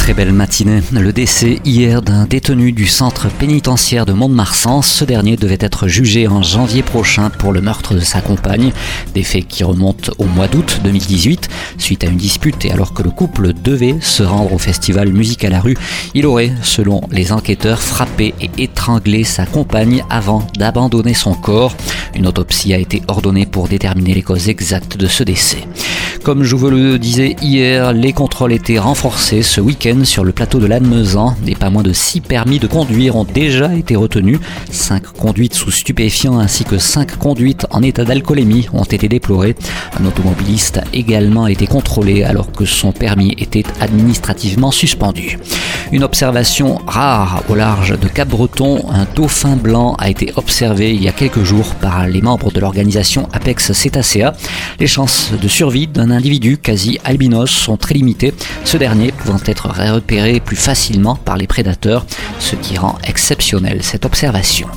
Très belle matinée. Le décès hier d'un détenu du centre pénitentiaire de Mont-de-Marsan. Ce dernier devait être jugé en janvier prochain pour le meurtre de sa compagne. Des faits qui remontent au mois d'août 2018. Suite à une dispute et alors que le couple devait se rendre au festival Musique à la rue, il aurait, selon les enquêteurs, frappé et étranglé sa compagne avant d'abandonner son corps. Une autopsie a été ordonnée pour déterminer les causes exactes de ce décès. Comme je vous le disais hier, les contrôles étaient renforcés ce week-end sur le plateau de Lannemezan. Et pas moins de 6 permis de conduire ont déjà été retenus. 5 conduites sous stupéfiants ainsi que 5 conduites en état d'alcoolémie ont été déplorées. Un automobiliste a également été contrôlé alors que son permis était administrativement suspendu. Une observation rare au large de Cap-Breton, un dauphin blanc a été observé il y a quelques jours par les membres de l'organisation Apex Cetacea. Les chances de survie d'un individu quasi albinos sont très limitées, ce dernier pouvant être repéré plus facilement par les prédateurs, ce qui rend exceptionnelle cette observation.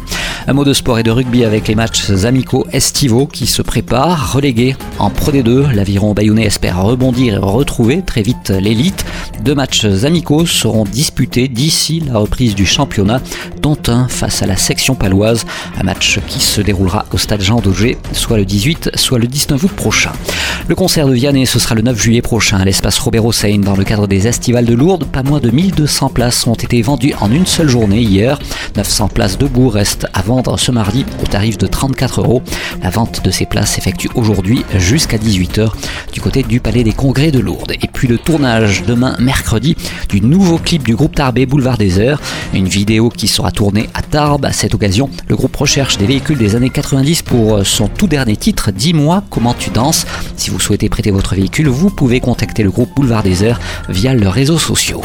Un mot de sport et de rugby avec les matchs amicaux estivaux qui se préparent. Relégués en Pro D2, l'aviron bayonnais espère rebondir et retrouver très vite l'élite. Deux matchs amicaux seront disputés d'ici la reprise du championnat, dont un face à la section paloise, un match qui se déroulera au stade Jean Daugé, soit le 18, soit le 19 août prochain. Le concert de Vianney, ce sera le 9 juillet prochain à l'espace Robert Hossein dans le cadre des Estivales de Lourdes. Pas moins de 1200 places ont été vendues en une seule journée hier. 900 places debout restent à ce mardi au tarif de 34 euros. La vente de ces places s'effectue aujourd'hui jusqu'à 18h du côté du Palais des Congrès de Lourdes. Et puis le tournage demain mercredi du nouveau clip du groupe Tarbé Boulevard des Airs. Une vidéo qui sera tournée à Tarbes. À cette occasion, le groupe recherche des véhicules des années 90 pour son tout dernier titre, Dis-moi comment tu danses. Si vous souhaitez prêter votre véhicule, vous pouvez contacter le groupe Boulevard des Airs via leurs réseaux sociaux.